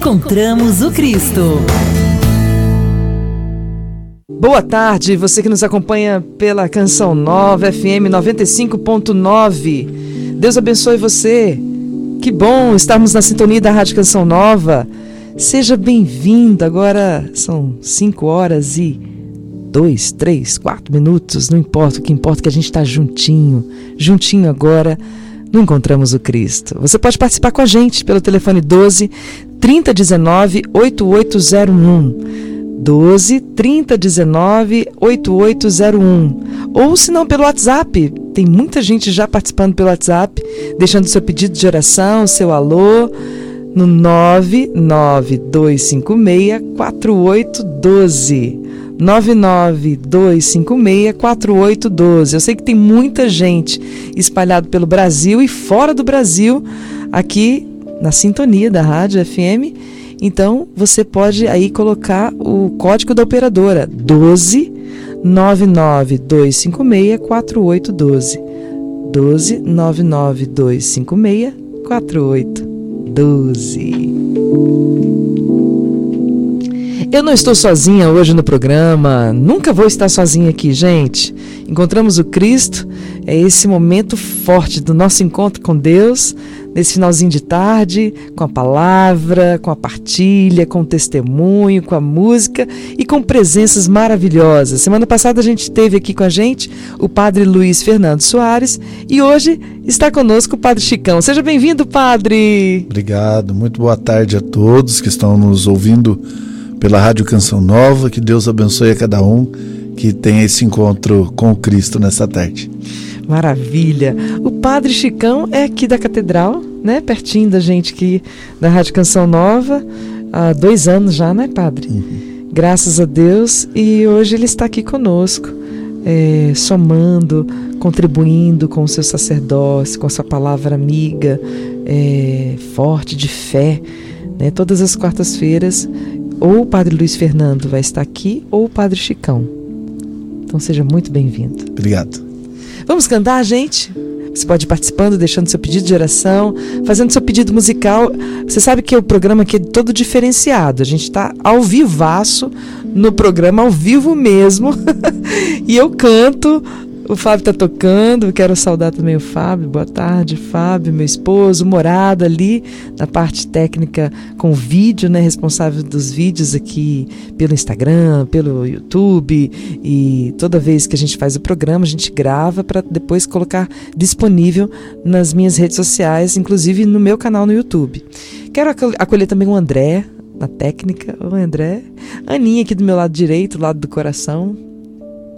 Encontramos o Cristo. Boa tarde, você que nos acompanha pela Canção Nova FM 95.9. Deus abençoe você. Que bom estarmos na sintonia da Rádio Canção Nova. Seja bem-vindo. Agora são 5 horas e 2, 3, 4 minutos. Não importa, o que importa é que a gente está juntinho. Juntinho agora. Não encontramos o Cristo. Você pode participar com a gente pelo telefone 12 3019 8801. 12 3019 8801. Ou se não pelo WhatsApp. Tem muita gente já participando pelo WhatsApp, deixando seu pedido de oração, seu alô no 99256 4812. 992564812. Eu sei que tem muita gente espalhado pelo Brasil e fora do Brasil aqui na sintonia da Rádio FM. Então você pode aí colocar o código da operadora 12 99256 4812. 12 99256 4812. Eu não estou sozinha hoje no programa, nunca vou estar sozinha aqui, gente. Encontramos o Cristo, é esse momento forte do nosso encontro com Deus, nesse finalzinho de tarde, com a palavra, com a partilha, com o testemunho, com a música e com presenças maravilhosas. Semana passada a gente teve aqui com a gente o Padre Luiz Fernando Soares e hoje está conosco o Padre Chicão. Seja bem-vindo, Padre. Obrigado, muito boa tarde a todos que estão nos ouvindo pela Rádio Canção Nova. Que Deus abençoe a cada um que tenha esse encontro com Cristo nessa tarde. Maravilha. O Padre Chicão é aqui da Catedral, né? Pertinho da gente aqui da Rádio Canção Nova. Há dois anos já, né, Padre? Uhum. Graças a Deus. E hoje ele está aqui conosco, é, somando, contribuindo com o seu sacerdócio, com a sua palavra amiga, é, forte, de fé. Né? Todas as quartas-feiras ou o Padre Luiz Fernando vai estar aqui ou o Padre Chicão. Então seja muito bem-vindo. Obrigado. Vamos cantar, gente? Você pode ir participando, deixando seu pedido de oração, fazendo seu pedido musical. Você sabe que o programa aqui é todo diferenciado. A gente está ao vivaço no programa, ao vivo mesmo. e eu canto o Fábio está tocando, quero saudar também o Fábio. Boa tarde, Fábio, meu esposo, morado ali na parte técnica com vídeo, né, responsável dos vídeos aqui pelo Instagram, pelo YouTube e toda vez que a gente faz o programa, a gente grava para depois colocar disponível nas minhas redes sociais, inclusive no meu canal no YouTube. Quero acolher também o André, na técnica. O André. Aninha aqui do meu lado direito, lado do coração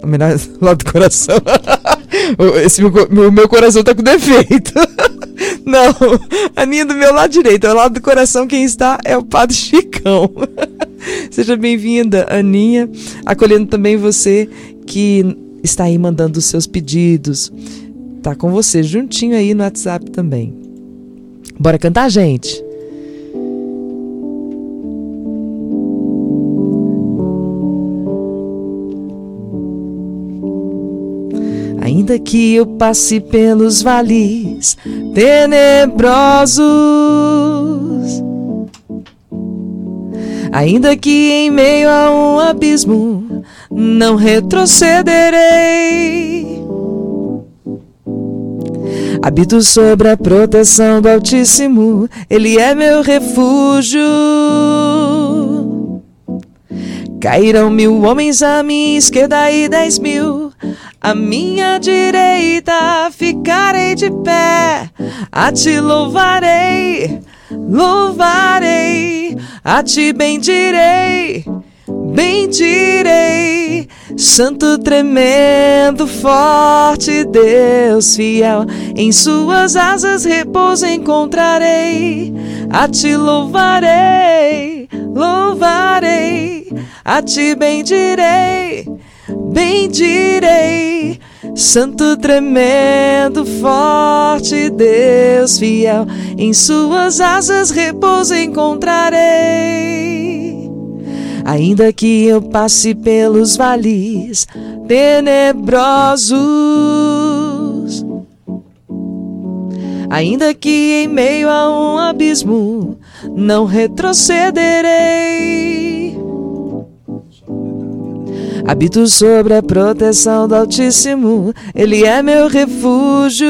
melhor lado do coração. Esse meu, meu, meu, coração tá com defeito. Não, a minha do meu lado direito, ao lado do coração, quem está é o Padre Chicão. Seja bem-vinda, Aninha, acolhendo também você que está aí mandando os seus pedidos. Tá com você juntinho aí no WhatsApp também. Bora cantar, gente? Ainda que eu passe pelos vales tenebrosos, ainda que em meio a um abismo não retrocederei. Habito sobre a proteção do Altíssimo, Ele é meu refúgio. Cairão mil homens à minha esquerda e dez mil à minha direita ficarei de pé, a ti louvarei, louvarei, a ti bendirei, bendirei. Santo tremendo, forte Deus fiel, em suas asas repouso encontrarei, a ti louvarei, louvarei, a ti bendirei bendirei. Santo tremendo, forte Deus fiel, em suas asas repouso encontrarei. Ainda que eu passe pelos vales tenebrosos, ainda que em meio a um abismo não retrocederei. Habito sobre a proteção do Altíssimo, Ele é meu refúgio.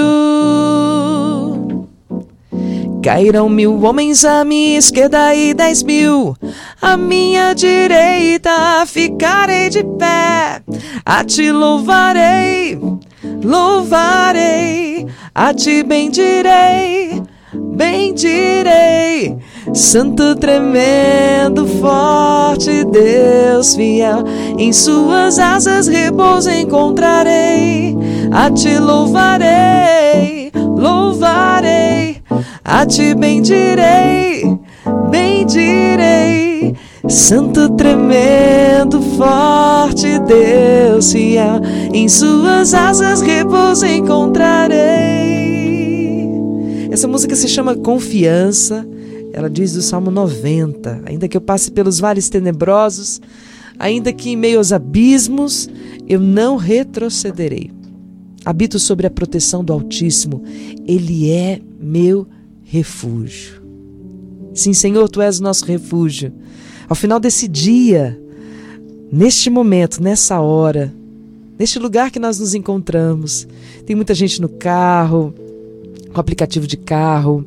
Cairão mil homens à minha esquerda e dez mil à minha direita. Ficarei de pé, a ti louvarei, louvarei, a ti bendirei, bendirei. Santo tremendo, forte Deus fiel, em suas asas repouso encontrarei. A ti louvarei, louvarei, a ti bendirei, bendirei. Santo tremendo, forte Deus fiel, em suas asas repouso encontrarei. Essa música se chama Confiança ela diz do Salmo 90: Ainda que eu passe pelos vales tenebrosos, ainda que em meio aos abismos, eu não retrocederei. Habito sobre a proteção do Altíssimo, Ele é meu refúgio. Sim, Senhor, Tu és nosso refúgio. Ao final desse dia, neste momento, nessa hora, neste lugar que nós nos encontramos, tem muita gente no carro, com aplicativo de carro,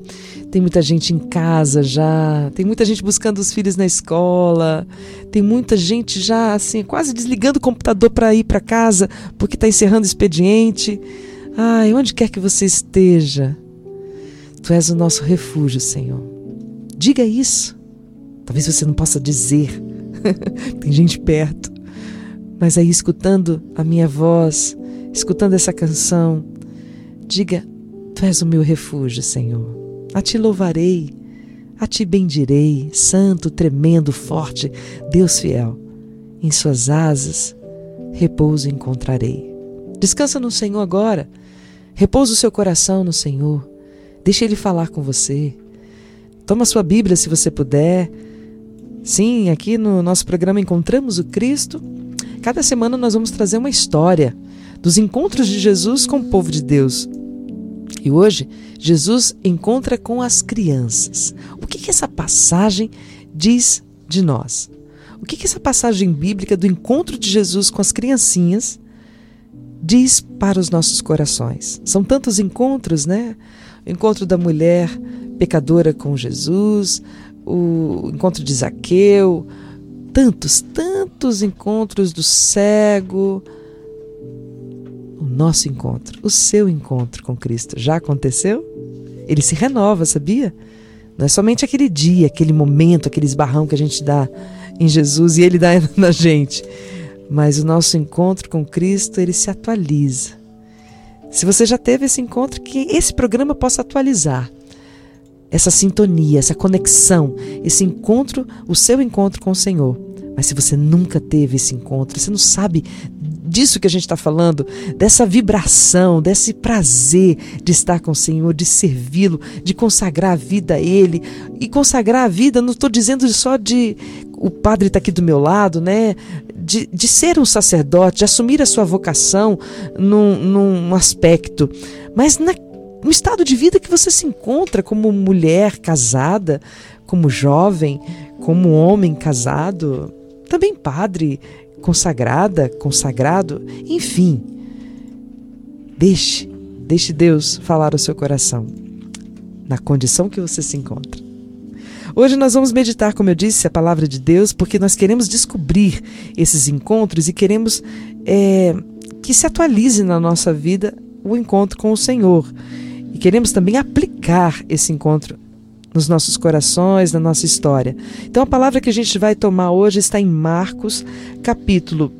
tem muita gente em casa já, tem muita gente buscando os filhos na escola, tem muita gente já assim, quase desligando o computador para ir para casa porque está encerrando o expediente. Ai, onde quer que você esteja, tu és o nosso refúgio, Senhor. Diga isso. Talvez você não possa dizer, tem gente perto, mas aí escutando a minha voz, escutando essa canção, diga: Tu és o meu refúgio, Senhor. A ti louvarei, a ti bendirei, santo, tremendo, forte, Deus fiel. Em suas asas repouso encontrarei. Descansa no Senhor agora. Repousa o seu coração no Senhor. Deixa Ele falar com você. Toma sua Bíblia se você puder. Sim, aqui no nosso programa Encontramos o Cristo. Cada semana nós vamos trazer uma história dos encontros de Jesus com o povo de Deus. E hoje, Jesus encontra com as crianças. O que, que essa passagem diz de nós? O que, que essa passagem bíblica do encontro de Jesus com as criancinhas diz para os nossos corações? São tantos encontros, né? O encontro da mulher pecadora com Jesus, o encontro de Zaqueu, tantos, tantos encontros do cego, o nosso encontro, o seu encontro com Cristo já aconteceu? Ele se renova, sabia? Não é somente aquele dia, aquele momento, aquele esbarrão que a gente dá em Jesus e ele dá na gente. Mas o nosso encontro com Cristo, ele se atualiza. Se você já teve esse encontro, que esse programa possa atualizar essa sintonia, essa conexão, esse encontro, o seu encontro com o Senhor. Mas se você nunca teve esse encontro, você não sabe disso que a gente está falando, dessa vibração, desse prazer de estar com o Senhor, de servi-lo, de consagrar a vida a Ele. E consagrar a vida, não estou dizendo só de o padre está aqui do meu lado, né? De, de ser um sacerdote, de assumir a sua vocação num, num aspecto, mas na, no estado de vida que você se encontra como mulher casada, como jovem, como homem casado, também padre, consagrada, consagrado, enfim. Deixe, deixe Deus falar ao seu coração, na condição que você se encontra. Hoje nós vamos meditar, como eu disse, a palavra de Deus, porque nós queremos descobrir esses encontros e queremos é, que se atualize na nossa vida o encontro com o Senhor. E queremos também aplicar esse encontro nos nossos corações, na nossa história. Então a palavra que a gente vai tomar hoje está em Marcos, capítulo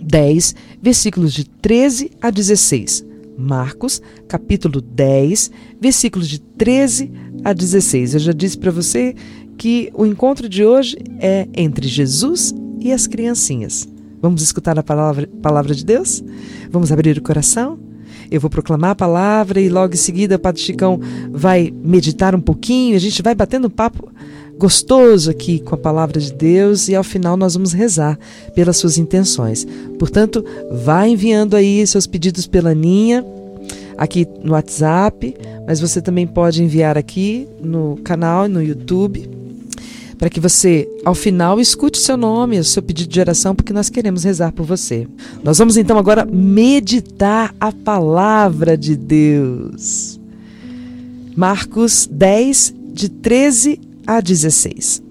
10, versículos de 13 a 16. Marcos, capítulo 10, versículos de 13 a 16. Eu já disse para você que o encontro de hoje é entre Jesus e as criancinhas. Vamos escutar a palavra, palavra de Deus? Vamos abrir o coração? Eu vou proclamar a palavra e logo em seguida o Padre Chicão vai meditar um pouquinho, a gente vai batendo um papo gostoso aqui com a palavra de Deus e ao final nós vamos rezar pelas suas intenções. Portanto, vá enviando aí seus pedidos pela Ninha aqui no WhatsApp, mas você também pode enviar aqui no canal, no YouTube, para que você, ao final, escute seu nome, o seu pedido de oração, porque nós queremos rezar por você. Nós vamos então agora meditar a palavra de Deus. Marcos 10, de 13 a 16.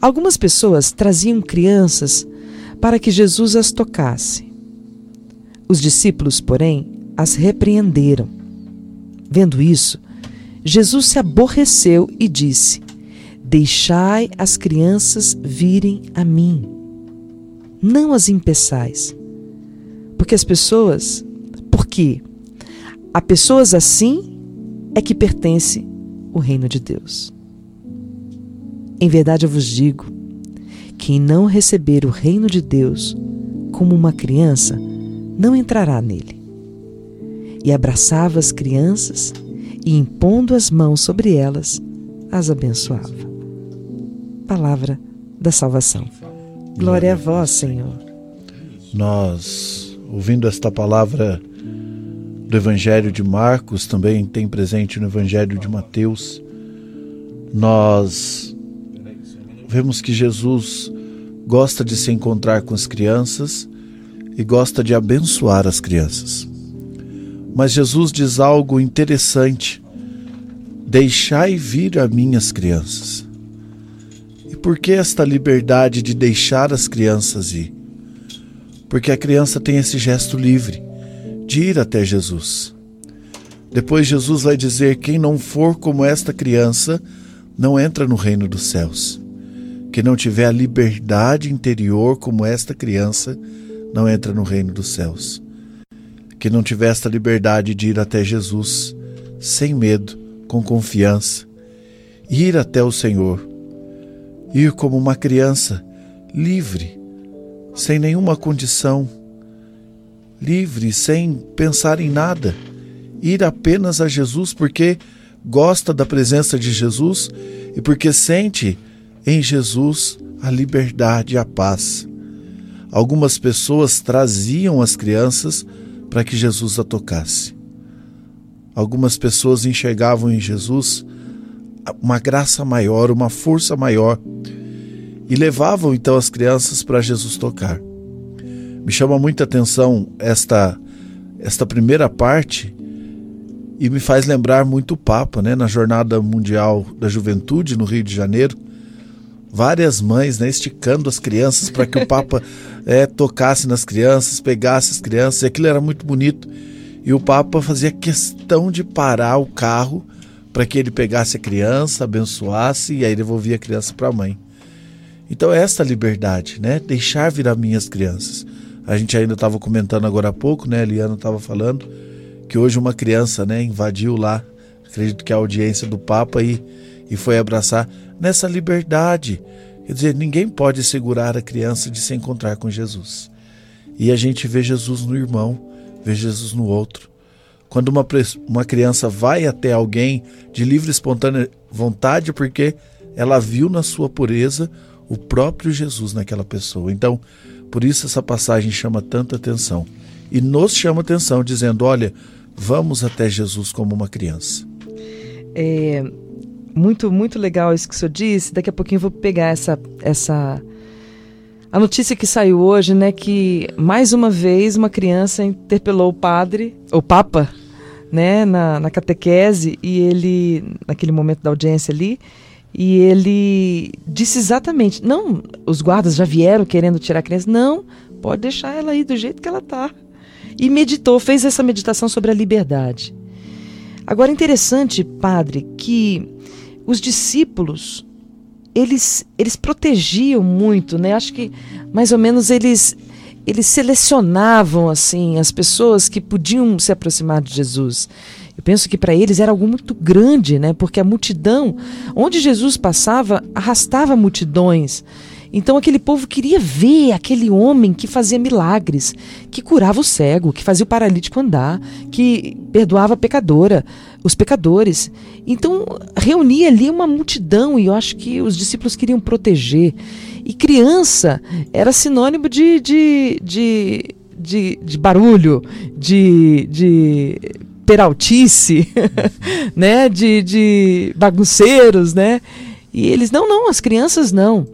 Algumas pessoas traziam crianças para que Jesus as tocasse. Os discípulos, porém, as repreenderam. Vendo isso, Jesus se aborreceu e disse: Deixai as crianças virem a mim. Não as impeçais. Porque as pessoas. Porque a pessoas assim é que pertence o reino de Deus. Em verdade eu vos digo: quem não receber o reino de Deus como uma criança, não entrará nele. E abraçava as crianças e, impondo as mãos sobre elas, as abençoava. Palavra da salvação. Glória a vós, Senhor. Nós, ouvindo esta palavra do Evangelho de Marcos, também tem presente no Evangelho de Mateus, nós vemos que Jesus gosta de se encontrar com as crianças e gosta de abençoar as crianças. Mas Jesus diz algo interessante: Deixai vir a minhas crianças. E por que esta liberdade de deixar as crianças ir? Porque a criança tem esse gesto livre de ir até Jesus. Depois Jesus vai dizer: quem não for como esta criança não entra no reino dos céus que não tiver a liberdade interior como esta criança, não entra no reino dos céus. Que não tiver esta liberdade de ir até Jesus, sem medo, com confiança, ir até o Senhor, ir como uma criança, livre, sem nenhuma condição, livre, sem pensar em nada, ir apenas a Jesus porque gosta da presença de Jesus e porque sente em Jesus a liberdade e a paz. Algumas pessoas traziam as crianças para que Jesus a tocasse. Algumas pessoas enxergavam em Jesus uma graça maior, uma força maior e levavam então as crianças para Jesus tocar. Me chama muita atenção esta esta primeira parte e me faz lembrar muito o Papa, né, na Jornada Mundial da Juventude no Rio de Janeiro várias mães né, esticando as crianças para que o Papa é, tocasse nas crianças, pegasse as crianças, e aquilo era muito bonito. E o Papa fazia questão de parar o carro para que ele pegasse a criança, abençoasse e aí devolvia a criança para a mãe. Então é esta liberdade, né? Deixar virar minhas crianças. A gente ainda estava comentando agora há pouco, né? A Eliana estava falando que hoje uma criança, né, invadiu lá, acredito que a audiência do Papa e, e foi abraçar nessa liberdade. Quer dizer, ninguém pode segurar a criança de se encontrar com Jesus. E a gente vê Jesus no irmão, vê Jesus no outro. Quando uma, uma criança vai até alguém de livre e espontânea vontade, porque ela viu na sua pureza o próprio Jesus naquela pessoa. Então, por isso essa passagem chama tanta atenção. E nos chama atenção, dizendo: olha, vamos até Jesus como uma criança. É, muito, muito legal isso que o senhor disse. Daqui a pouquinho eu vou pegar essa, essa a notícia que saiu hoje, né, que mais uma vez uma criança interpelou o padre, o papa, né, na, na catequese e ele, naquele momento da audiência ali, e ele disse exatamente, não, os guardas já vieram querendo tirar a criança, não, pode deixar ela aí do jeito que ela tá. E meditou, fez essa meditação sobre a liberdade. Agora interessante, padre, que os discípulos eles eles protegiam muito, né? Acho que mais ou menos eles eles selecionavam assim as pessoas que podiam se aproximar de Jesus. Eu penso que para eles era algo muito grande, né? Porque a multidão, onde Jesus passava, arrastava multidões. Então aquele povo queria ver aquele homem que fazia milagres, que curava o cego, que fazia o paralítico andar, que perdoava a pecadora, os pecadores. Então reunia ali uma multidão e eu acho que os discípulos queriam proteger. E criança era sinônimo de, de, de, de, de barulho, de, de peraltice, né? De, de bagunceiros, né? E eles, não, não, as crianças não.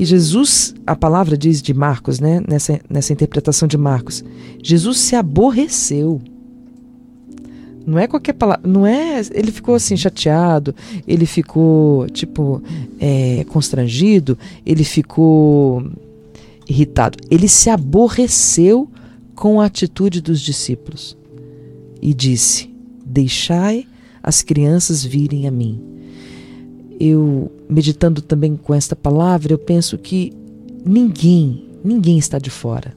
E Jesus, a palavra diz de Marcos, né? Nessa, nessa interpretação de Marcos, Jesus se aborreceu. Não é qualquer palavra, não é. Ele ficou assim chateado, ele ficou tipo é, constrangido, ele ficou irritado. Ele se aborreceu com a atitude dos discípulos e disse: Deixai as crianças virem a mim. Eu, meditando também com esta palavra, eu penso que ninguém, ninguém está de fora.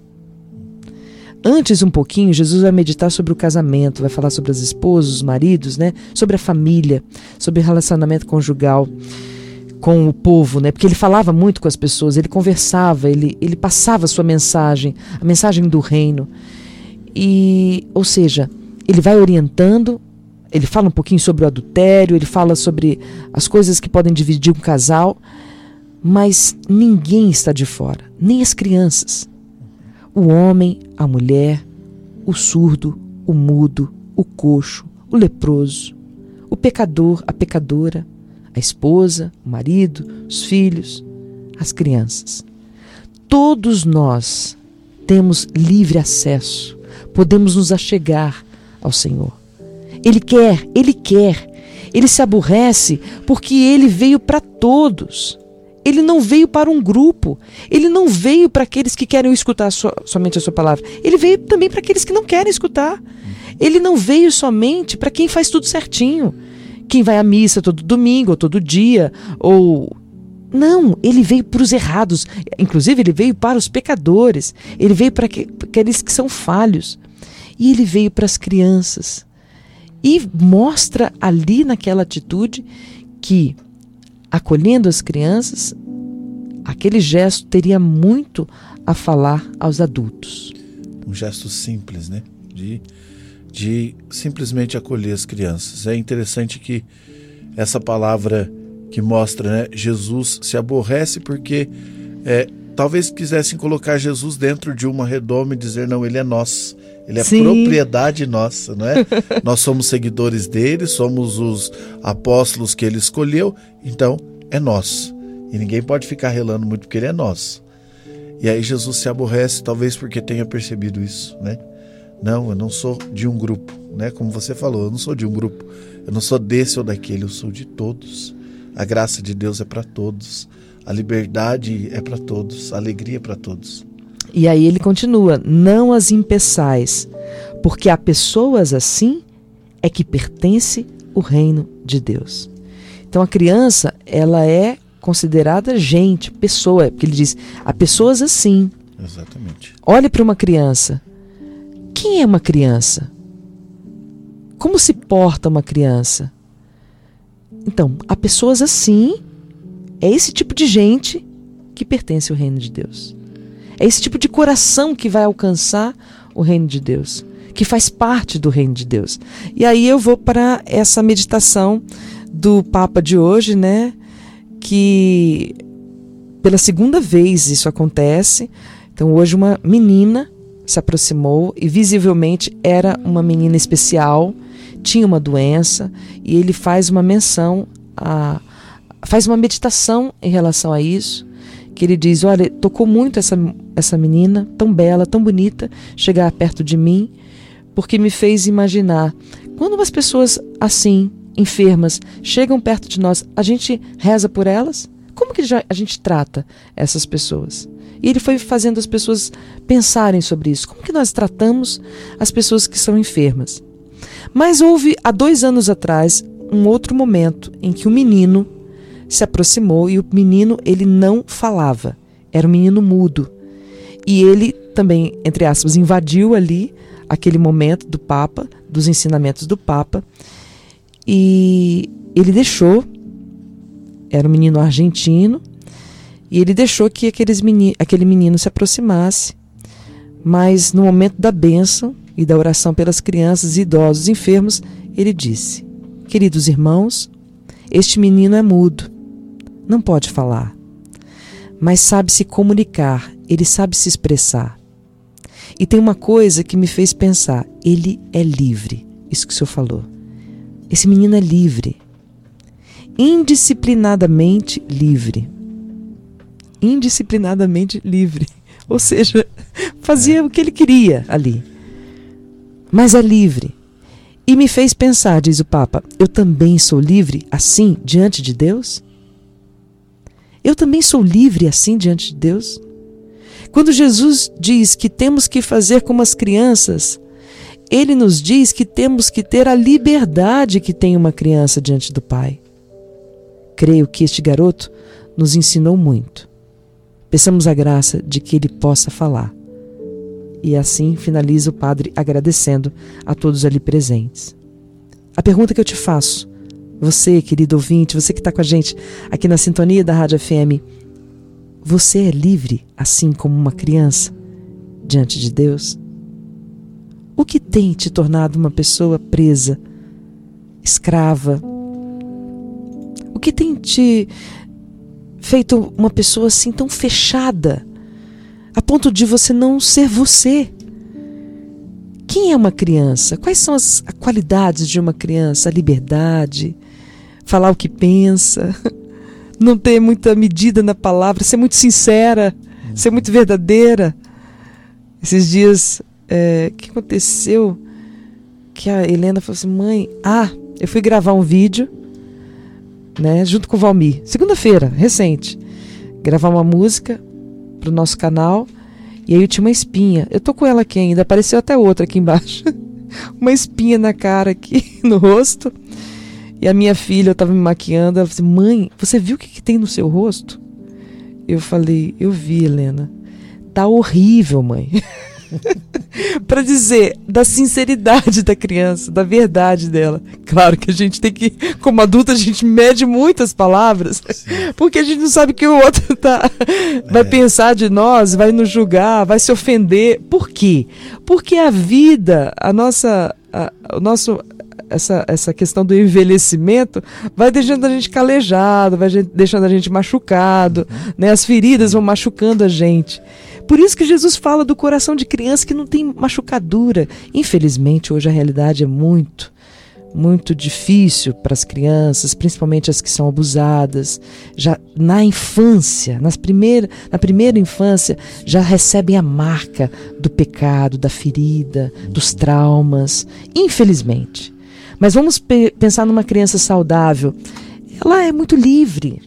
Antes, um pouquinho, Jesus vai meditar sobre o casamento, vai falar sobre as esposas, os maridos, né? Sobre a família, sobre relacionamento conjugal com o povo, né? Porque ele falava muito com as pessoas, ele conversava, ele, ele passava a sua mensagem, a mensagem do reino. E, ou seja, ele vai orientando, ele fala um pouquinho sobre o adultério, ele fala sobre as coisas que podem dividir um casal, mas ninguém está de fora, nem as crianças. O homem, a mulher, o surdo, o mudo, o coxo, o leproso, o pecador, a pecadora, a esposa, o marido, os filhos, as crianças. Todos nós temos livre acesso, podemos nos achegar ao Senhor. Ele quer, ele quer. Ele se aborrece porque ele veio para todos. Ele não veio para um grupo. Ele não veio para aqueles que querem escutar somente a sua palavra. Ele veio também para aqueles que não querem escutar. Ele não veio somente para quem faz tudo certinho quem vai à missa todo domingo ou todo dia, ou. Não, ele veio para os errados. Inclusive, ele veio para os pecadores. Ele veio para aqueles que são falhos. E ele veio para as crianças. E mostra ali naquela atitude que, acolhendo as crianças, aquele gesto teria muito a falar aos adultos. Um gesto simples, né? De de simplesmente acolher as crianças. É interessante que essa palavra que mostra, né, Jesus se aborrece porque é, talvez quisessem colocar Jesus dentro de uma redoma e dizer não, ele é nosso. Ele é Sim. propriedade nossa, não é? Nós somos seguidores dele, somos os apóstolos que ele escolheu, então é nosso. E ninguém pode ficar relando muito porque ele é nosso. E aí Jesus se aborrece, talvez porque tenha percebido isso, né? Não, eu não sou de um grupo, né? Como você falou, eu não sou de um grupo. Eu não sou desse ou daquele, eu sou de todos. A graça de Deus é para todos. A liberdade é para todos, a alegria é para todos. E aí ele continua: não as impeçais, porque a pessoas assim é que pertence o reino de Deus. Então a criança, ela é considerada gente, pessoa, porque ele diz: há pessoas assim. Exatamente. Olhe para uma criança. Quem é uma criança? Como se porta uma criança? Então, há pessoas assim, é esse tipo de gente que pertence ao reino de Deus. É esse tipo de coração que vai alcançar o reino de Deus, que faz parte do reino de Deus. E aí eu vou para essa meditação do Papa de hoje, né? Que pela segunda vez isso acontece. Então, hoje, uma menina se aproximou e visivelmente era uma menina especial, tinha uma doença e ele faz uma menção a faz uma meditação em relação a isso, que ele diz: "Olha, tocou muito essa essa menina, tão bela, tão bonita, chegar perto de mim, porque me fez imaginar quando umas pessoas assim, enfermas, chegam perto de nós, a gente reza por elas? Como que a gente trata essas pessoas?" E ele foi fazendo as pessoas pensarem sobre isso. Como que nós tratamos as pessoas que são enfermas? Mas houve, há dois anos atrás, um outro momento em que o menino se aproximou e o menino ele não falava. Era um menino mudo. E ele também, entre aspas, invadiu ali aquele momento do Papa, dos ensinamentos do Papa, e ele deixou, era um menino argentino, e ele deixou que aqueles meni aquele menino se aproximasse. Mas no momento da bênção e da oração pelas crianças idosos enfermos, ele disse: Queridos irmãos, este menino é mudo, não pode falar, mas sabe se comunicar, ele sabe se expressar. E tem uma coisa que me fez pensar: ele é livre. isso que o senhor falou. Esse menino é livre. Indisciplinadamente livre. Indisciplinadamente livre. Ou seja, fazia o que ele queria ali. Mas é livre. E me fez pensar, diz o Papa, eu também sou livre assim diante de Deus? Eu também sou livre assim diante de Deus? Quando Jesus diz que temos que fazer como as crianças, ele nos diz que temos que ter a liberdade que tem uma criança diante do Pai. Creio que este garoto nos ensinou muito. Peçamos a graça de que ele possa falar. E assim finaliza o padre agradecendo a todos ali presentes. A pergunta que eu te faço, você, querido ouvinte, você que está com a gente aqui na sintonia da Rádio FM, você é livre assim como uma criança diante de Deus? O que tem te tornado uma pessoa presa, escrava? O que tem te feito uma pessoa assim tão fechada? a ponto de você não ser você. Quem é uma criança? Quais são as qualidades de uma criança? A liberdade, falar o que pensa, não ter muita medida na palavra, ser muito sincera, ser muito verdadeira. Esses dias, é, o que aconteceu? Que a Helena falou assim: mãe, ah, eu fui gravar um vídeo, né, junto com o Valmir, segunda-feira, recente, gravar uma música pro nosso canal. E aí eu tinha uma espinha. Eu tô com ela aqui ainda, apareceu até outra aqui embaixo. uma espinha na cara aqui, no rosto. E a minha filha, eu tava me maquiando, ela falou assim, mãe, você viu o que, que tem no seu rosto? Eu falei, eu vi, Helena. Tá horrível, mãe. para dizer da sinceridade da criança, da verdade dela. Claro que a gente tem que, como adulto, a gente mede muitas palavras, Sim. porque a gente não sabe que o outro tá, vai é. pensar de nós, vai nos julgar, vai se ofender. Por quê? Porque a vida, a nossa, a, o nosso essa, essa questão do envelhecimento vai deixando a gente calejado, vai deixando a gente machucado, uhum. né? As feridas vão machucando a gente. Por isso que Jesus fala do coração de criança que não tem machucadura. Infelizmente, hoje a realidade é muito, muito difícil para as crianças, principalmente as que são abusadas. Já na infância, nas primeira, na primeira infância, já recebem a marca do pecado, da ferida, dos traumas. Infelizmente. Mas vamos pe pensar numa criança saudável. Ela é muito livre,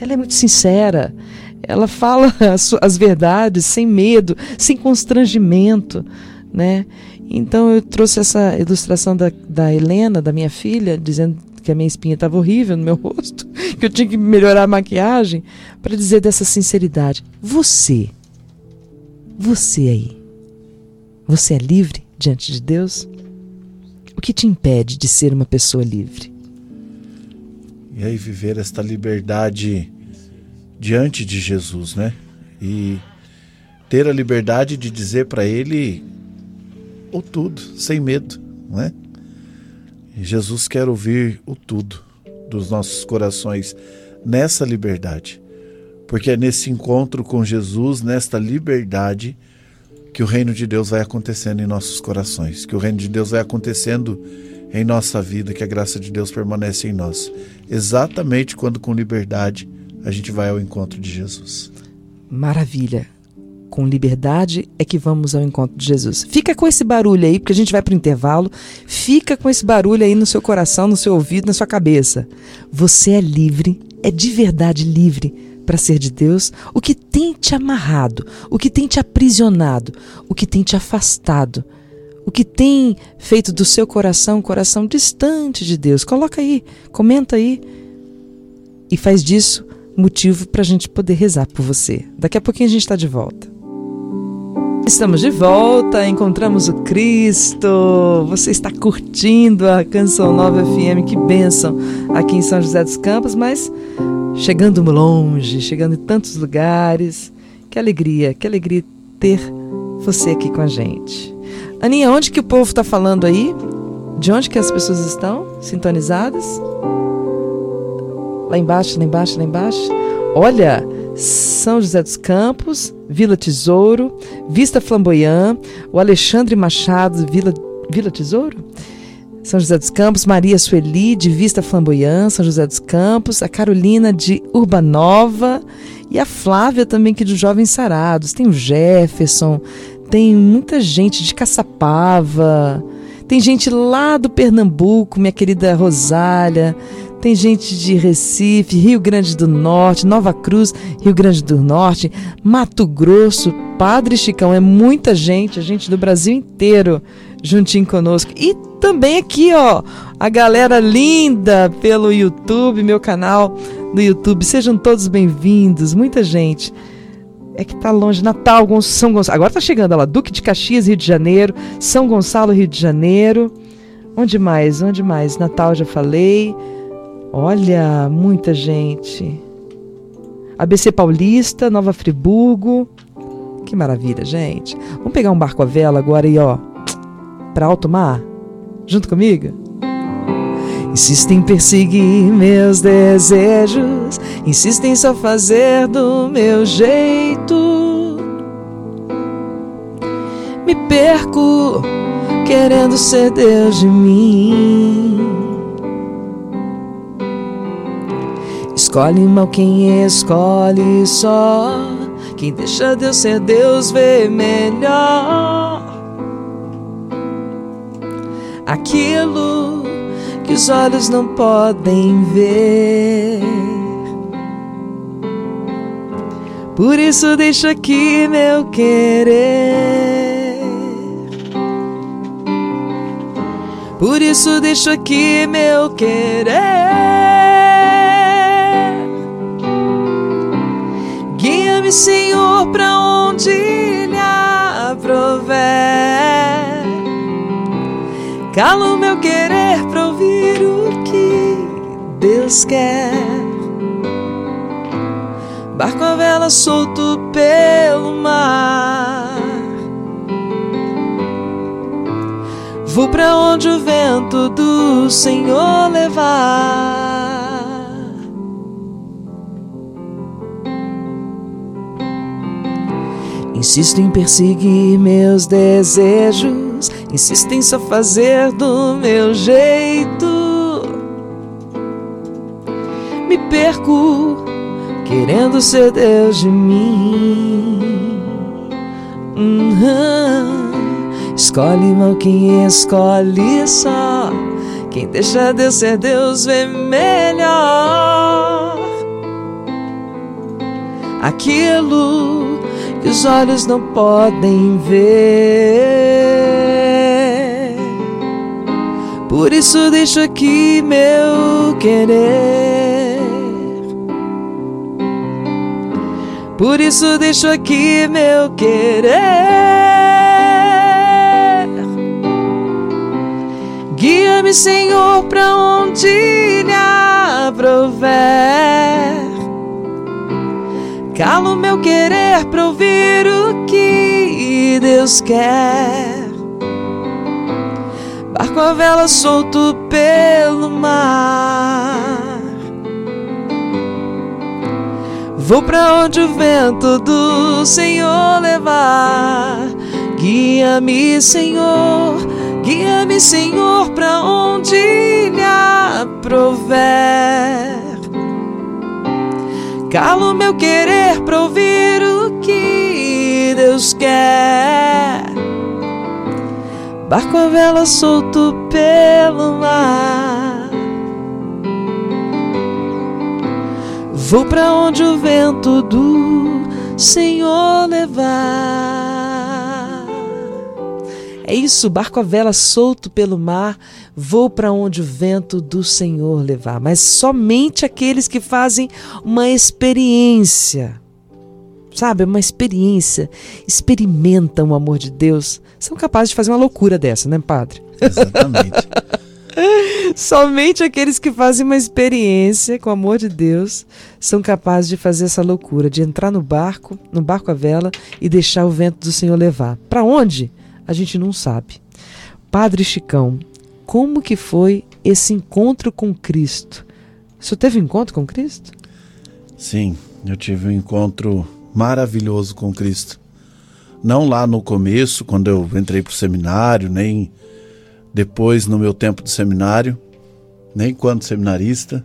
ela é muito sincera, ela fala as, as verdades sem medo, sem constrangimento, né? Então eu trouxe essa ilustração da, da Helena, da minha filha, dizendo que a minha espinha estava horrível no meu rosto, que eu tinha que melhorar a maquiagem, para dizer dessa sinceridade. Você, você aí, você é livre diante de Deus? O que te impede de ser uma pessoa livre? E aí viver esta liberdade diante de Jesus, né? E ter a liberdade de dizer para ele o tudo, sem medo, não é? E Jesus quer ouvir o tudo dos nossos corações nessa liberdade. Porque é nesse encontro com Jesus, nesta liberdade, que o reino de Deus vai acontecendo em nossos corações, que o reino de Deus vai acontecendo em nossa vida, que a graça de Deus permanece em nós. Exatamente quando com liberdade a gente vai ao encontro de Jesus. Maravilha. Com liberdade é que vamos ao encontro de Jesus. Fica com esse barulho aí, porque a gente vai para o intervalo. Fica com esse barulho aí no seu coração, no seu ouvido, na sua cabeça. Você é livre, é de verdade livre para ser de Deus. O que tem te amarrado, o que tem te aprisionado, o que tem te afastado, o que tem feito do seu coração um coração distante de Deus. Coloca aí, comenta aí e faz disso motivo para a gente poder rezar por você. Daqui a pouquinho a gente está de volta. Estamos de volta, encontramos o Cristo. Você está curtindo a Canção Nova FM, que bênção, aqui em São José dos Campos, mas chegando longe, chegando em tantos lugares. Que alegria, que alegria ter você aqui com a gente. Aninha, onde que o povo está falando aí? De onde que as pessoas estão sintonizadas? Lá embaixo, lá embaixo, lá embaixo. Olha, São José dos Campos, Vila Tesouro, Vista Flamboyant, o Alexandre Machado, Vila, Vila Tesouro, São José dos Campos, Maria Sueli, de Vista Flamboyant, São José dos Campos, a Carolina de Urbanova e a Flávia também, que de Jovens Sarados. Tem o Jefferson, tem muita gente de Caçapava, tem gente lá do Pernambuco, minha querida Rosália, tem gente de Recife, Rio Grande do Norte, Nova Cruz, Rio Grande do Norte, Mato Grosso, Padre Chicão, é muita gente, a gente do Brasil inteiro juntinho conosco. E também aqui, ó, a galera linda pelo YouTube, meu canal no YouTube. Sejam todos bem-vindos, muita gente. É que tá longe, Natal, São Gonçalo. Agora tá chegando lá, Duque de Caxias, Rio de Janeiro, São Gonçalo, Rio de Janeiro. Onde mais? Onde mais? Natal já falei. Olha, muita gente. ABC Paulista, Nova Friburgo. Que maravilha, gente. Vamos pegar um barco à vela agora e ó, para alto mar? Junto comigo? Insistem em perseguir meus desejos, insistem só fazer do meu jeito. Me perco querendo ser Deus de mim. Escolhe mal quem escolhe só. Quem deixa Deus ser Deus vê melhor aquilo que os olhos não podem ver. Por isso deixo aqui meu querer. Por isso deixo aqui meu querer. Senhor, para onde lhe aprover. Calo meu querer para ouvir o que Deus quer. Barco a vela solto pelo mar. Vou para onde o vento do Senhor levar. Insisto em perseguir meus desejos, insisto em só fazer do meu jeito. Me perco querendo ser Deus de mim. Uhum. Escolhe mal quem escolhe só. Quem deixa Deus ser Deus vê melhor. Aquilo que os olhos não podem ver. Por isso deixo aqui meu querer. Por isso deixo aqui meu querer. Guia-me, Senhor, para onde lhe aprover. Calo meu querer para ouvir o que Deus quer. Barco a vela solto pelo mar. Vou para onde o vento do Senhor levar. Guia-me, Senhor, guia-me, Senhor, para onde lhe aprover. Calo meu querer para ouvir o que Deus quer. Barco a vela solto pelo mar. Vou para onde o vento do Senhor levar. É isso, barco a vela solto pelo mar, vou para onde o vento do Senhor levar. Mas somente aqueles que fazem uma experiência, sabe, uma experiência, experimentam o amor de Deus, são capazes de fazer uma loucura dessa, né, padre? Exatamente. Somente aqueles que fazem uma experiência com o amor de Deus são capazes de fazer essa loucura, de entrar no barco, no barco à vela e deixar o vento do Senhor levar. Para onde? A gente não sabe. Padre Chicão, como que foi esse encontro com Cristo? Senhor teve um encontro com Cristo? Sim, eu tive um encontro maravilhoso com Cristo. Não lá no começo, quando eu entrei para o seminário, nem depois no meu tempo de seminário, nem quando seminarista,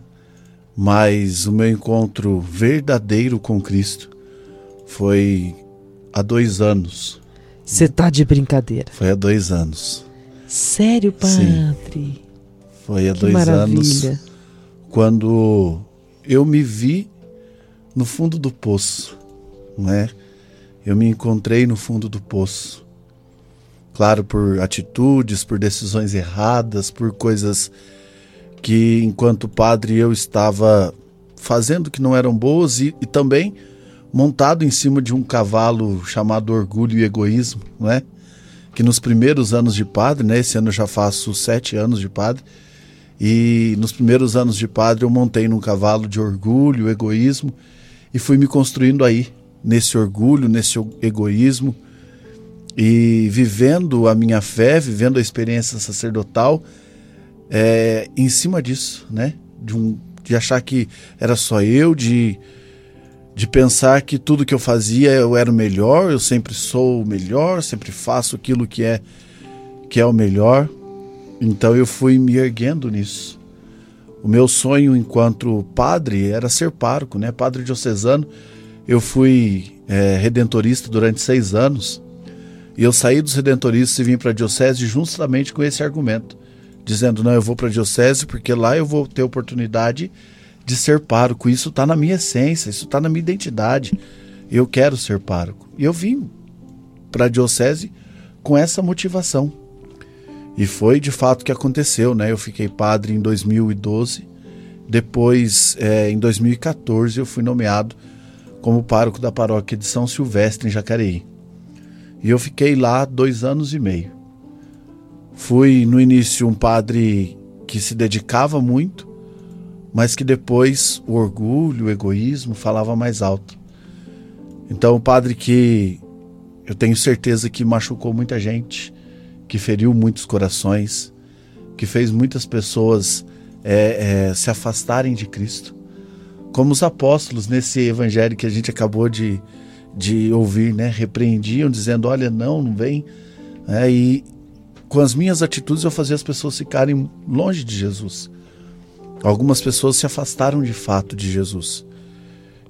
mas o meu encontro verdadeiro com Cristo foi há dois anos. Você tá de brincadeira. Foi há dois anos. Sério, padre? Sim. Foi há Que dois maravilha. anos quando eu me vi no fundo do poço, não é? Eu me encontrei no fundo do poço. Claro, por atitudes, por decisões erradas, por coisas que, enquanto padre, eu estava fazendo que não eram boas e, e também montado em cima de um cavalo chamado orgulho e egoísmo, não é? Que nos primeiros anos de padre, né? Esse ano eu já faço sete anos de padre. E nos primeiros anos de padre eu montei num cavalo de orgulho, egoísmo e fui me construindo aí, nesse orgulho, nesse egoísmo e vivendo a minha fé, vivendo a experiência sacerdotal é, em cima disso, né? De, um, de achar que era só eu, de, de pensar que tudo que eu fazia eu era o melhor, eu sempre sou o melhor, sempre faço aquilo que é que é o melhor. Então eu fui me erguendo nisso. O meu sonho enquanto padre era ser pároco, né? Padre diocesano. Eu fui é, redentorista durante seis anos e eu saí dos redentoristas e vim para a diocese justamente com esse argumento, dizendo não, eu vou para a diocese porque lá eu vou ter oportunidade de ser pároco. Isso está na minha essência, isso está na minha identidade. Eu quero ser pároco. E eu vim para a diocese com essa motivação. E foi de fato que aconteceu, né? Eu fiquei padre em 2012. Depois, é, em 2014, eu fui nomeado como pároco da paróquia de São Silvestre, em Jacareí. E eu fiquei lá dois anos e meio. Fui, no início, um padre que se dedicava muito, mas que depois o orgulho, o egoísmo falava mais alto. Então, um padre que eu tenho certeza que machucou muita gente, que feriu muitos corações, que fez muitas pessoas é, é, se afastarem de Cristo. Como os apóstolos nesse evangelho que a gente acabou de, de ouvir, né? Repreendiam, dizendo: Olha, não, não vem. É, e com as minhas atitudes eu fazia as pessoas ficarem longe de Jesus. Algumas pessoas se afastaram de fato de Jesus.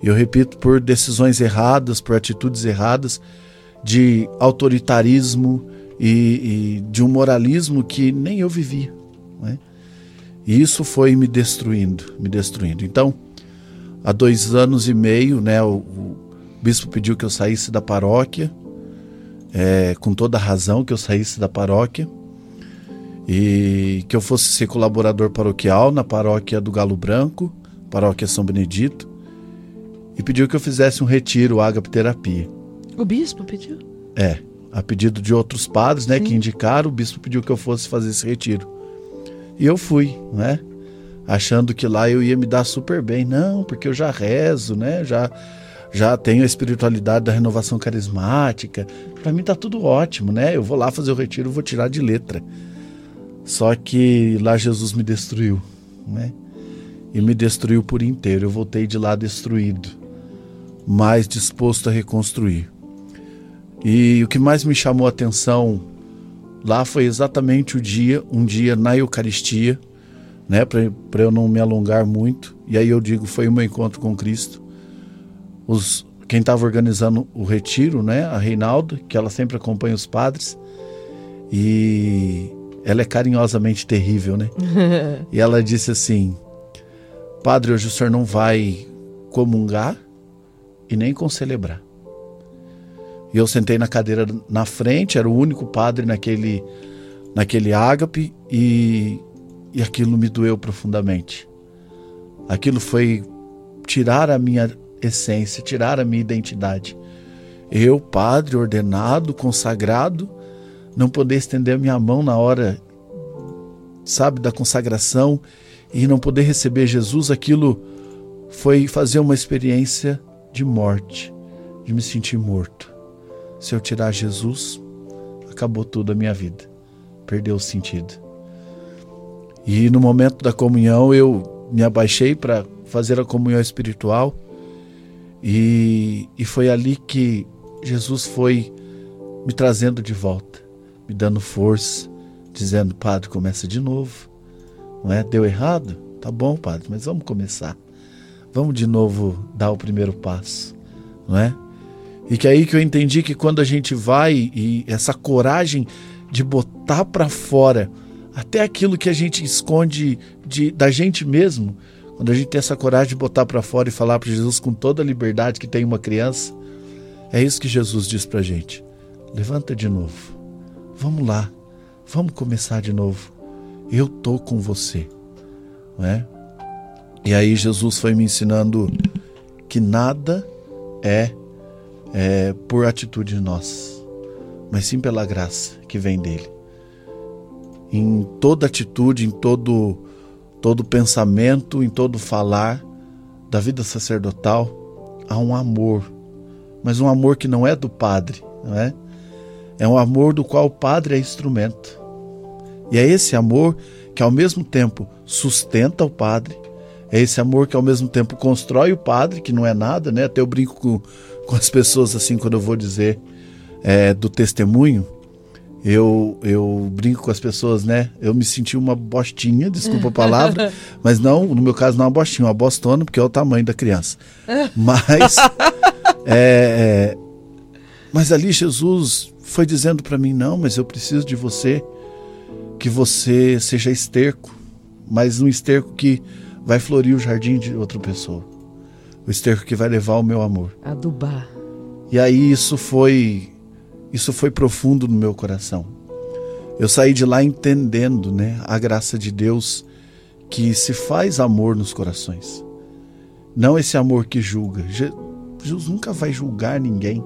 E eu repito, por decisões erradas, por atitudes erradas, de autoritarismo, e, e de um moralismo que nem eu vivia. Né? E isso foi me destruindo, me destruindo. Então, há dois anos e meio, né, o, o bispo pediu que eu saísse da paróquia, é, com toda a razão que eu saísse da paróquia, e que eu fosse ser colaborador paroquial na paróquia do Galo Branco, paróquia São Benedito, e pediu que eu fizesse um retiro, ágape terapia. O bispo pediu? É a pedido de outros padres, né, Sim. que indicaram, o bispo pediu que eu fosse fazer esse retiro. E eu fui, né? Achando que lá eu ia me dar super bem. Não, porque eu já rezo, né? Já já tenho a espiritualidade da renovação carismática. Para mim tá tudo ótimo, né? Eu vou lá fazer o retiro, vou tirar de letra. Só que lá Jesus me destruiu, né? E me destruiu por inteiro. Eu voltei de lá destruído, mas disposto a reconstruir. E o que mais me chamou a atenção lá foi exatamente o dia, um dia na Eucaristia, né, para eu não me alongar muito. E aí eu digo, foi o meu encontro com Cristo. Os, quem estava organizando o retiro, né, a Reinaldo, que ela sempre acompanha os padres, e ela é carinhosamente terrível, né? e ela disse assim: Padre, hoje o senhor não vai comungar e nem concelebrar. E eu sentei na cadeira na frente, era o único padre naquele, naquele ágape e, e aquilo me doeu profundamente. Aquilo foi tirar a minha essência, tirar a minha identidade. Eu, padre ordenado, consagrado, não poder estender a minha mão na hora, sabe, da consagração e não poder receber Jesus, aquilo foi fazer uma experiência de morte, de me sentir morto. Se eu tirar Jesus, acabou tudo a minha vida. Perdeu o sentido. E no momento da comunhão eu me abaixei para fazer a comunhão espiritual e, e foi ali que Jesus foi me trazendo de volta, me dando força, dizendo: Padre, começa de novo. Não é? Deu errado? Tá bom, Padre, mas vamos começar. Vamos de novo dar o primeiro passo. Não é? E que é aí que eu entendi que quando a gente vai e essa coragem de botar para fora até aquilo que a gente esconde de, da gente mesmo, quando a gente tem essa coragem de botar para fora e falar para Jesus com toda a liberdade que tem uma criança, é isso que Jesus diz para a gente. Levanta de novo. Vamos lá. Vamos começar de novo. Eu tô com você. Não é? E aí Jesus foi me ensinando que nada é, é por atitude de nós, mas sim pela graça que vem dele. Em toda atitude, em todo todo pensamento, em todo falar da vida sacerdotal, há um amor, mas um amor que não é do padre, não é? É um amor do qual o padre é instrumento. E é esse amor que ao mesmo tempo sustenta o padre, é esse amor que ao mesmo tempo constrói o padre, que não é nada, né? Até eu brinco com, com as pessoas assim quando eu vou dizer é, do testemunho. Eu, eu brinco com as pessoas, né? Eu me senti uma bostinha, desculpa a palavra, mas não, no meu caso, não uma bostinha, uma bostona, porque é o tamanho da criança. Mas, é, é, mas ali Jesus foi dizendo para mim: não, mas eu preciso de você, que você seja esterco, mas um esterco que vai florir o jardim de outra pessoa. O esterco que vai levar o meu amor. Adubar. E aí isso foi isso foi profundo no meu coração. Eu saí de lá entendendo, né, a graça de Deus que se faz amor nos corações. Não esse amor que julga. Jesus nunca vai julgar ninguém,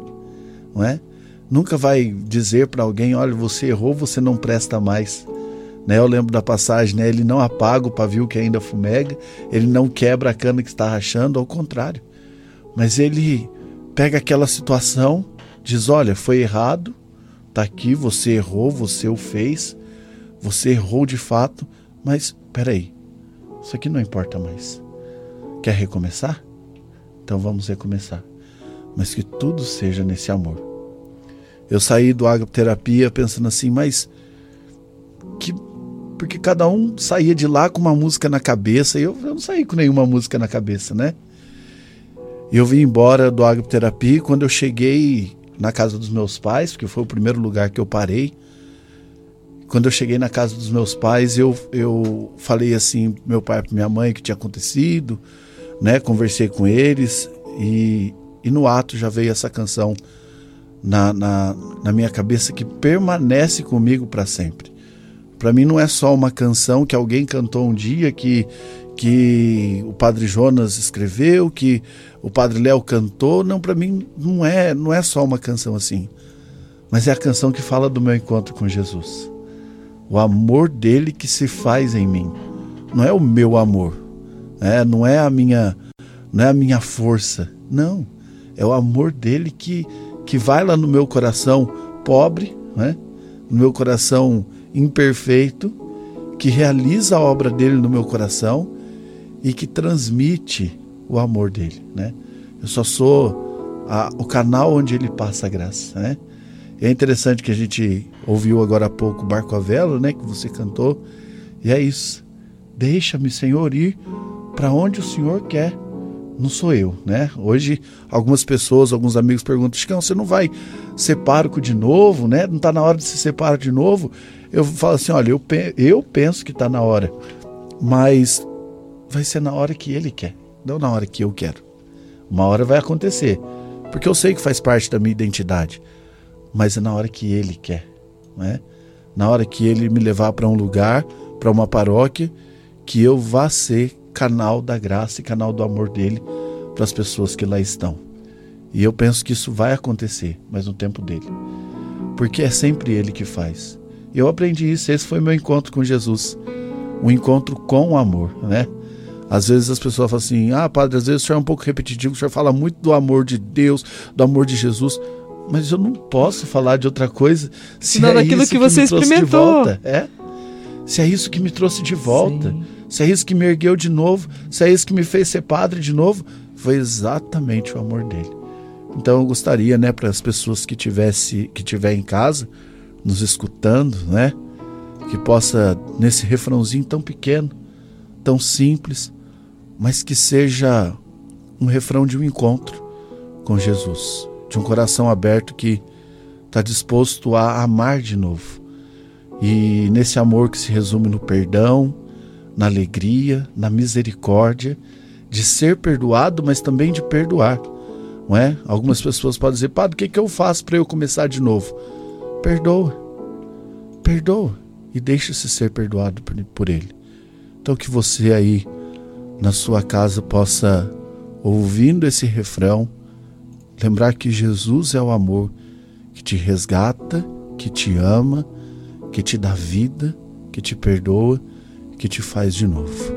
não é? Nunca vai dizer para alguém, olha, você errou, você não presta mais. Né? Eu lembro da passagem, né? ele não apaga o pavio que ainda fumega, ele não quebra a cana que está rachando, ao contrário. Mas ele pega aquela situação, diz: olha, foi errado, tá aqui, você errou, você o fez, você errou de fato, mas peraí, isso aqui não importa mais. Quer recomeçar? Então vamos recomeçar. Mas que tudo seja nesse amor. Eu saí do agroterapia pensando assim, mas que porque cada um saía de lá com uma música na cabeça, e eu, eu não saí com nenhuma música na cabeça, né? Eu vim embora do agroterapia quando eu cheguei na casa dos meus pais, porque foi o primeiro lugar que eu parei. Quando eu cheguei na casa dos meus pais, eu, eu falei assim, meu pai e minha mãe, que tinha acontecido, né? Conversei com eles e, e no ato já veio essa canção na, na, na minha cabeça que permanece comigo para sempre. Para mim não é só uma canção que alguém cantou um dia que que o Padre Jonas escreveu, que o Padre Léo cantou, não para mim não é, não é só uma canção assim. Mas é a canção que fala do meu encontro com Jesus. O amor dele que se faz em mim. Não é o meu amor, é, não é a minha não é a minha força, não. É o amor dele que que vai lá no meu coração pobre, né? no meu coração imperfeito, que realiza a obra dele no meu coração e que transmite o amor dele, né? Eu só sou a, o canal onde ele passa a graça, né? É interessante que a gente ouviu agora há pouco Barco a Vela, né? Que você cantou. E é isso. Deixa-me, Senhor, ir para onde o Senhor quer. Não sou eu, né? Hoje, algumas pessoas, alguns amigos perguntam: Chicão, você não vai ser pároco de novo, né? Não está na hora de se separar de novo? Eu falo assim: olha, eu, eu penso que está na hora, mas vai ser na hora que ele quer, não na hora que eu quero. Uma hora vai acontecer, porque eu sei que faz parte da minha identidade, mas é na hora que ele quer, né? Na hora que ele me levar para um lugar, para uma paróquia, que eu vá ser canal da graça e canal do amor dele para as pessoas que lá estão. E eu penso que isso vai acontecer, mas no tempo dele. Porque é sempre ele que faz. Eu aprendi isso, esse foi meu encontro com Jesus. Um encontro com o amor, né? Às vezes as pessoas falam assim: ah, padre, às vezes o senhor é um pouco repetitivo, o senhor fala muito do amor de Deus, do amor de Jesus. Mas eu não posso falar de outra coisa se não, é isso que, você que me experimentou. de volta. É? Se é isso que me trouxe de volta, Sim. Se é isso que me ergueu de novo, se é isso que me fez ser padre de novo, foi exatamente o amor dele. Então eu gostaria, né, para as pessoas que tivesse que tiver em casa, nos escutando, né, que possa, nesse refrãozinho tão pequeno, tão simples, mas que seja um refrão de um encontro com Jesus, de um coração aberto que está disposto a amar de novo. E nesse amor que se resume no perdão, na alegria, na misericórdia, de ser perdoado, mas também de perdoar. Não é? Algumas pessoas podem dizer, Padre, o que, que eu faço para eu começar de novo? Perdoa. Perdoa. E deixe-se ser perdoado por, por Ele. Então que você aí na sua casa possa, ouvindo esse refrão, lembrar que Jesus é o amor que te resgata, que te ama, que te dá vida, que te perdoa, que te faz de novo.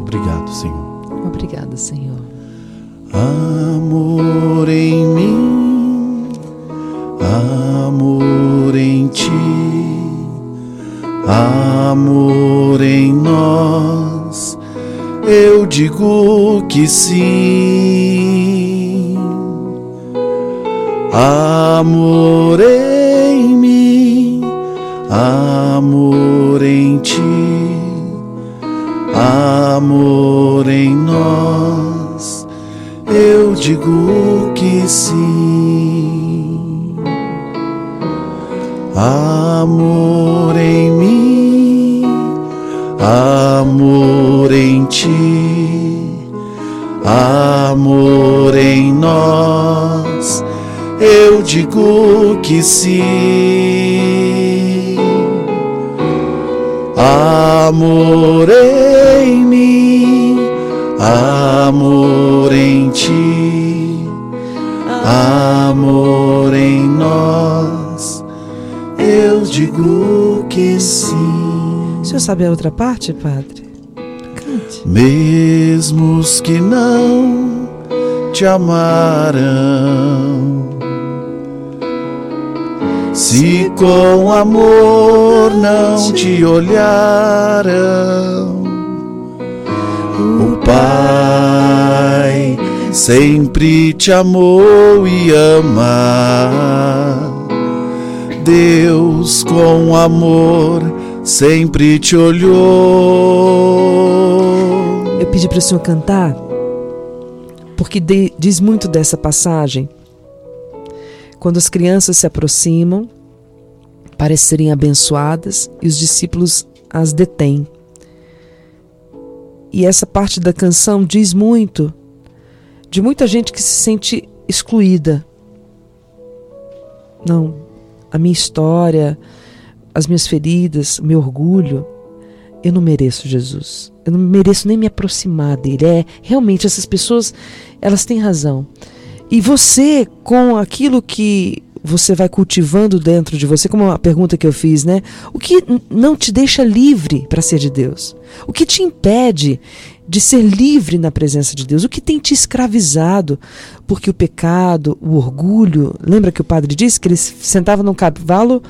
Obrigado, Senhor. Obrigada, Senhor. Amor em mim, amor em ti, amor em nós, eu digo que sim. Amor em mim, amor em ti, amor em nós, eu digo que sim. Amor em mim, amor em ti, amor em nós, eu digo que sim. Amor em mim, amor em ti, amor em nós, eu digo que sim. O senhor sabe a outra parte, Padre? Cante. Mesmo os que não te amarão, se com amor não te olharão, o Pai sempre te amou e ama. Deus com amor sempre te olhou. Eu pedi para o senhor cantar porque de- diz muito dessa passagem. Quando as crianças se aproximam para serem abençoadas e os discípulos as detêm. E essa parte da canção diz muito de muita gente que se sente excluída. Não, a minha história, as minhas feridas, o meu orgulho, eu não mereço Jesus. Eu não mereço nem me aproximar dele. É, realmente essas pessoas, elas têm razão. E você, com aquilo que você vai cultivando dentro de você, como a pergunta que eu fiz, né? O que não te deixa livre para ser de Deus? O que te impede de ser livre na presença de Deus? O que tem te escravizado? Porque o pecado, o orgulho, lembra que o padre disse que ele sentava num cavalo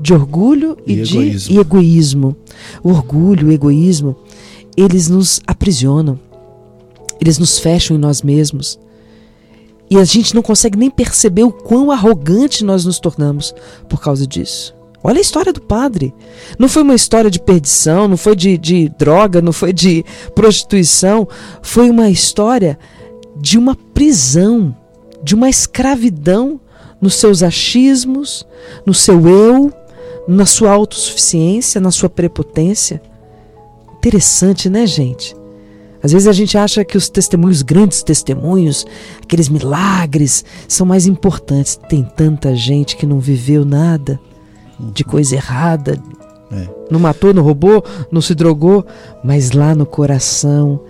de orgulho e, E de egoísmo. e egoísmo. O orgulho, o egoísmo, eles nos aprisionam. Eles nos fecham em nós mesmos. E a gente não consegue nem perceber o quão arrogante nós nos tornamos por causa disso. Olha a história do padre. Não foi uma história de perdição, não foi de, de droga, não foi de prostituição. Foi uma história de uma prisão, de uma escravidão nos seus achismos, no seu eu, na sua autossuficiência, na sua prepotência. Interessante, né, gente? Às vezes a gente acha que os testemunhos, grandes testemunhos, aqueles milagres, são mais importantes. Tem tanta gente que não viveu nada de coisa errada, É. não matou, não roubou, não se drogou, mas lá no coração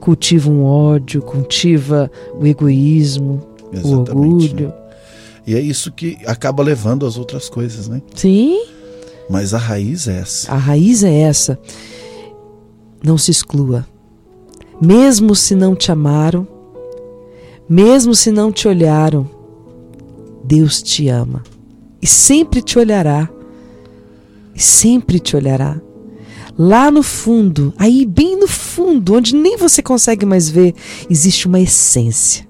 cultiva um ódio, cultiva o egoísmo, o Exatamente, orgulho. né? E é isso que acaba levando às outras coisas, né? Sim, Mas a raiz é essa. a raiz é essa. Não se exclua. Mesmo se não te amaram, mesmo se não te olharam, Deus te ama e sempre te olhará. E sempre te olhará. Lá no fundo, aí bem no fundo, onde nem você consegue mais ver, existe uma essência.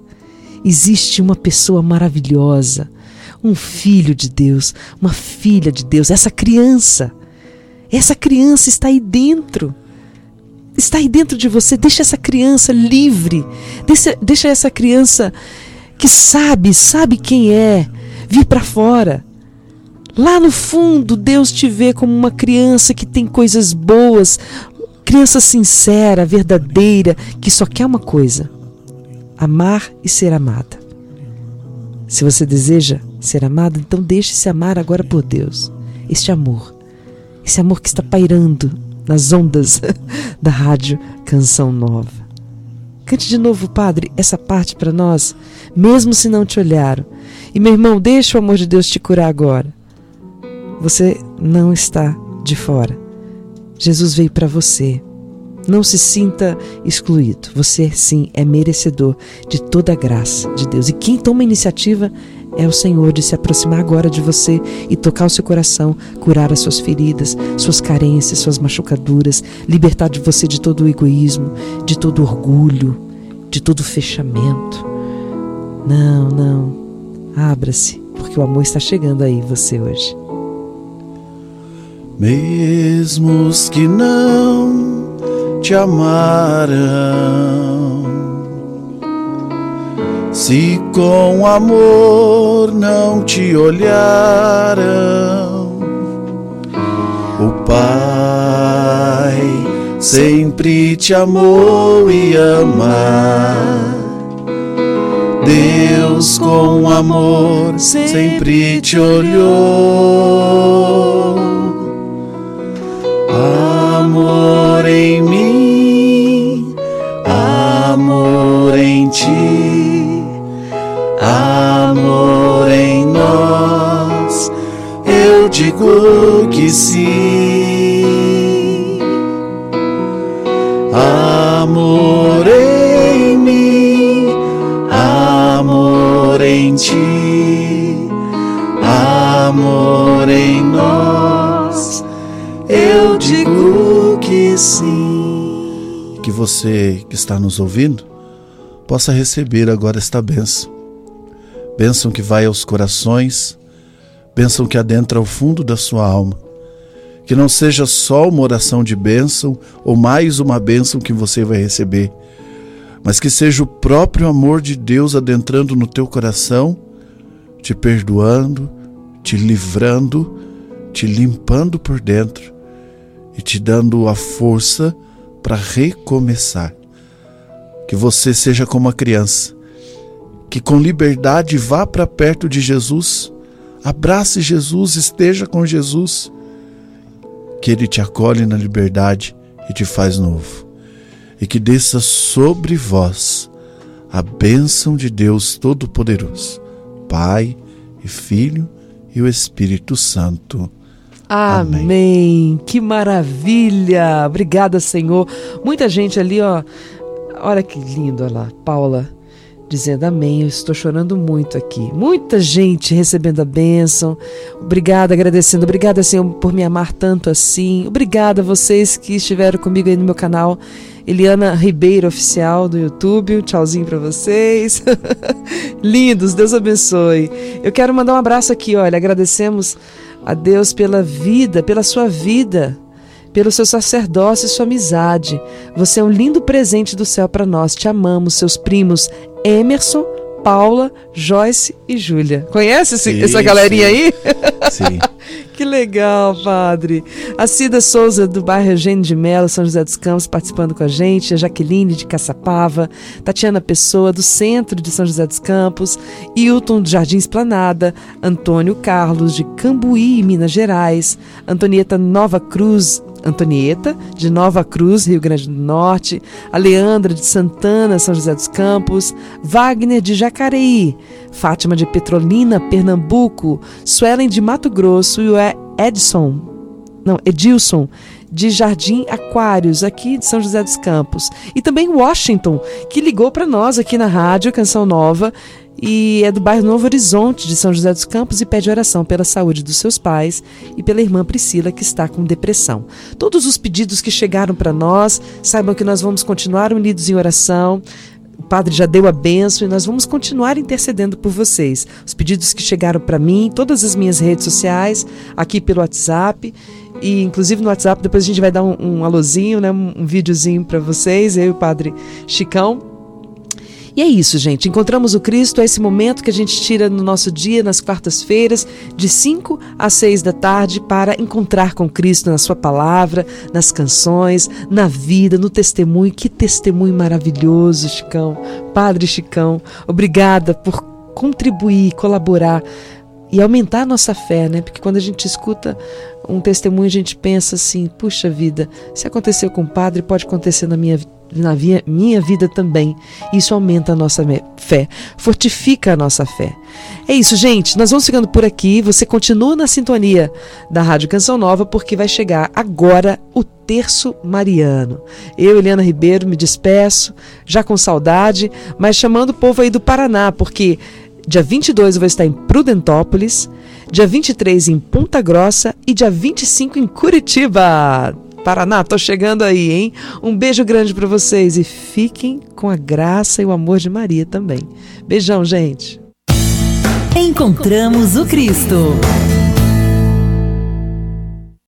Existe uma pessoa maravilhosa, um filho de Deus, uma filha de Deus, essa criança Essa criança está aí dentro. Está aí dentro de você. Deixa essa criança livre. Deixa, deixa essa criança que sabe, sabe quem é, vir para fora. Lá no fundo, Deus te vê como uma criança que tem coisas boas, criança sincera, verdadeira, que só quer uma coisa: amar e ser amada. Se você deseja ser amado, então deixe-se amar agora por Deus. Este amor, esse amor que está pairando nas ondas da rádio Canção Nova. Cante de novo, Padre, essa parte para nós, mesmo se não te olharam. E meu irmão, deixa o amor de Deus te curar agora. Você não está de fora. Jesus veio para você. Não se sinta excluído. Você sim é merecedor de toda a graça de Deus. E quem toma a iniciativa é o Senhor de se aproximar agora de você e tocar o seu coração, curar as suas feridas, suas carências, suas machucaduras, libertar de você de todo o egoísmo, de todo orgulho, de todo fechamento. Não, não. Abra-se, porque o amor está chegando aí você hoje. Mesmo os que não te amaram, se com amor não te olharam, o Pai sempre te amou e ama. Deus com amor sempre te olhou amor em Sim, amor em mim, amor em ti, amor em nós eu digo que sim. Que você que está nos ouvindo possa receber agora esta bênção. Bênção que vai aos corações, bênção que adentra ao fundo da sua alma. Que não seja só uma oração de bênção ou mais uma bênção que você vai receber, mas que seja o próprio amor de Deus adentrando no teu coração, te perdoando, te livrando, te limpando por dentro e te dando a força para recomeçar. Que você seja como a criança, que com liberdade vá para perto de Jesus, abrace Jesus, esteja com Jesus, que Ele te acolhe na liberdade e te faz novo, e que desça sobre vós a bênção de Deus Todo-Poderoso, Pai e Filho e o Espírito Santo. Amém. Amém. Que maravilha! Obrigada, Senhor. Muita gente ali, ó. Olha que lindo, olha lá. Paula dizendo amém. Eu estou chorando muito aqui. Muita gente recebendo a bênção. Obrigada, agradecendo. Obrigada, Senhor, por me amar tanto assim. Obrigada a vocês que estiveram comigo aí no meu canal. Eliana Ribeiro Oficial do YouTube. tchauzinho para vocês. Lindos, Deus abençoe. Eu quero mandar um abraço aqui, olha. Agradecemos a Deus pela vida, pela sua vida, pelo seu sacerdócio e sua amizade. Você é um lindo presente do céu para nós. Te amamos, seus primos Emerson, Paula, Joyce e Júlia. Conhece esse, essa galerinha sim. aí? Sim. que legal, padre. A Cida Souza, do bairro Eugênio de Mello, São José dos Campos, participando com a gente. A Jaqueline, de Caçapava. Tatiana Pessoa, do centro de São José dos Campos. Hilton, do Jardim Esplanada. Antônio Carlos, de Cambuí, Minas Gerais. Antonieta Nova Cruz, Antonieta, de Nova Cruz, Rio Grande do Norte, a Leandra de Santana, São José dos Campos, Wagner de Jacareí, Fátima de Petrolina, Pernambuco, Suelen de Mato Grosso e o Edson, não, Edilson de Jardim Aquários, aqui de São José dos Campos. E também Washington, que ligou para nós aqui na rádio Canção Nova e é do bairro Novo Horizonte, de São José dos Campos, e pede oração pela saúde dos seus pais e pela irmã Priscila, que está com depressão. Todos os pedidos que chegaram para nós, saibam que nós vamos continuar unidos em oração. O padre já deu a benção e nós vamos continuar intercedendo por vocês. Os pedidos que chegaram para mim, todas as minhas redes sociais, aqui pelo WhatsApp e inclusive no WhatsApp depois a gente vai dar um, um alôzinho, né, um, um videozinho para vocês, eu e o Padre Chicão. E é isso, gente. Encontramos o Cristo, é esse momento que a gente tira no nosso dia, nas quartas-feiras, de 5 a 6 da tarde, para encontrar com Cristo na Sua palavra, nas canções, na vida, no testemunho. Que testemunho maravilhoso, Chicão. Padre Chicão, obrigada por contribuir, colaborar e aumentar a nossa fé, né? Porque quando a gente escuta um testemunho, a gente pensa assim: puxa vida, se aconteceu com o padre, pode acontecer na minha vida na minha vida também. Isso aumenta a nossa fé, fortifica a nossa fé. É isso, gente. Nós vamos ficando por aqui. Você continua na sintonia da Rádio Canção Nova, porque vai chegar agora o Terço Mariano. Eu, Eliana Ribeiro, me despeço, já com saudade, mas chamando o povo aí do Paraná, porque dia 22 eu vou estar em Prudentópolis, dia 23 em Ponta Grossa e dia 25 em Curitiba. Paraná, tô chegando aí, hein? Um beijo grande para vocês e fiquem com a graça e o amor de Maria também. Beijão, gente. Encontramos o Cristo.